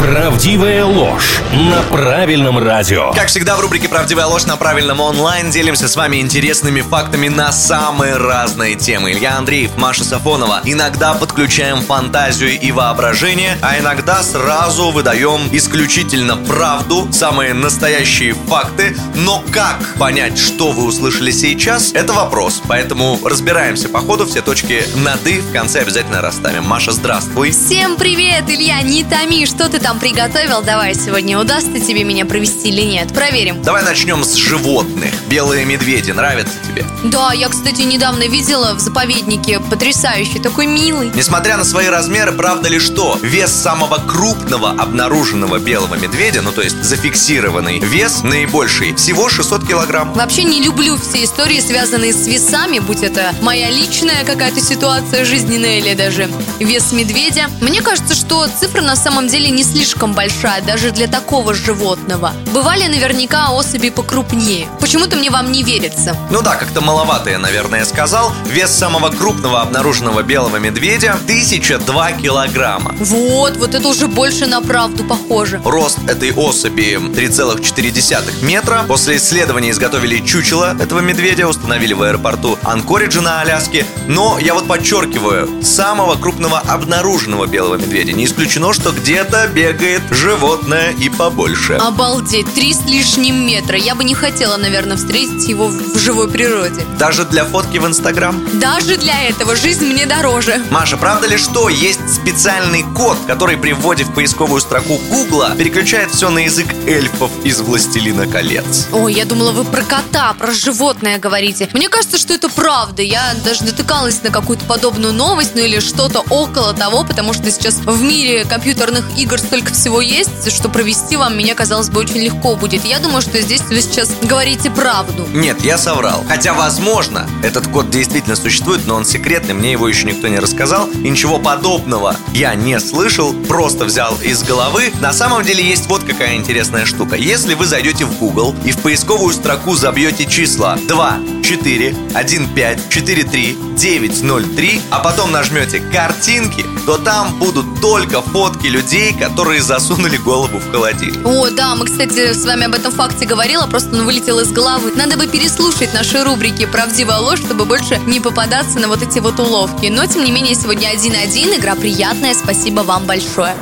Правдивая ложь на правильном радио. Как всегда в рубрике «Правдивая ложь» на правильном онлайн делимся с вами интересными фактами на самые разные темы. Илья Андреев, Маша Сафонова. Иногда подключаем фантазию и воображение, а иногда сразу выдаем исключительно правду, самые настоящие факты. Но как понять, что вы услышали сейчас, это вопрос. Поэтому разбираемся по ходу, все точки над «и» в конце обязательно расставим. Маша, здравствуй. Всем привет, Илья, не томи, что ты там приготовил? Давай сегодня удастся тебе меня провести или нет? Проверим. Давай начнем с животных. Белые медведи нравятся тебе? Да, я, кстати, недавно видела в заповеднике потрясающий, такой милый. Несмотря на свои размеры, правда ли что? Вес самого крупного обнаруженного белого медведя, ну то есть зафиксированный вес наибольший, всего 600 килограмм. Вообще не люблю все истории, связанные с весами, будь это моя личная какая-то ситуация жизненная или даже вес медведя. Мне кажется, что цифра на самом деле не слишком большая даже для такого животного. Бывали наверняка особи покрупнее. Почему-то мне вам не верится. Ну да, как-то маловато я, наверное, сказал. Вес самого крупного обнаруженного белого медведя 1002 килограмма. Вот, вот это уже больше на правду похоже. Рост этой особи 3,4 метра. После исследования изготовили чучело этого медведя, установили в аэропорту Анкориджа на Аляске. Но я вот подчеркиваю, самого крупного обнаруженного белого медведя. Не исключено, что где-то бегает животное и побольше. Обалдеть, три с лишним метра. Я бы не хотела, наверное, встретить его в живой природе. Даже для фотки в Инстаграм? Даже для этого жизнь мне дороже. Маша, правда ли что, есть специальный код, который при вводе в поисковую строку Гугла переключает все на язык эльфов из «Властелина колец»? Ой, я думала, вы про кота, про животное говорите. Мне кажется, что это правда. Я даже натыкалась на какую-то подобную новость, ну или что-то около того, потому что сейчас в мире компьютерных игр столько всего есть, что провести вам меня, казалось бы, очень легко будет. Я думаю, что здесь вы сейчас говорите правду. Нет, я соврал. Хотя, возможно, этот код действительно существует, но он секретный, мне его еще никто не рассказал. И ничего подобного я не слышал, просто взял из головы. На самом деле есть вот какая интересная штука. Если вы зайдете в Google и в поисковую строку забьете числа 2, 4, 1, 5, 4, 3, 9, 0, 3, а потом нажмете картинки, то там будут только фотки людей, которые засунули голову в холодильник. О, да, мы, кстати, с вами об этом факте говорила, просто он вылетел из головы. Надо бы переслушать наши рубрики «Правдивая ложь», чтобы больше не попадаться на вот эти вот уловки. Но, тем не менее, сегодня 1-1, игра приятная, спасибо вам большое.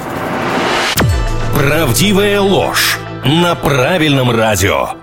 Правдивая ложь на правильном радио.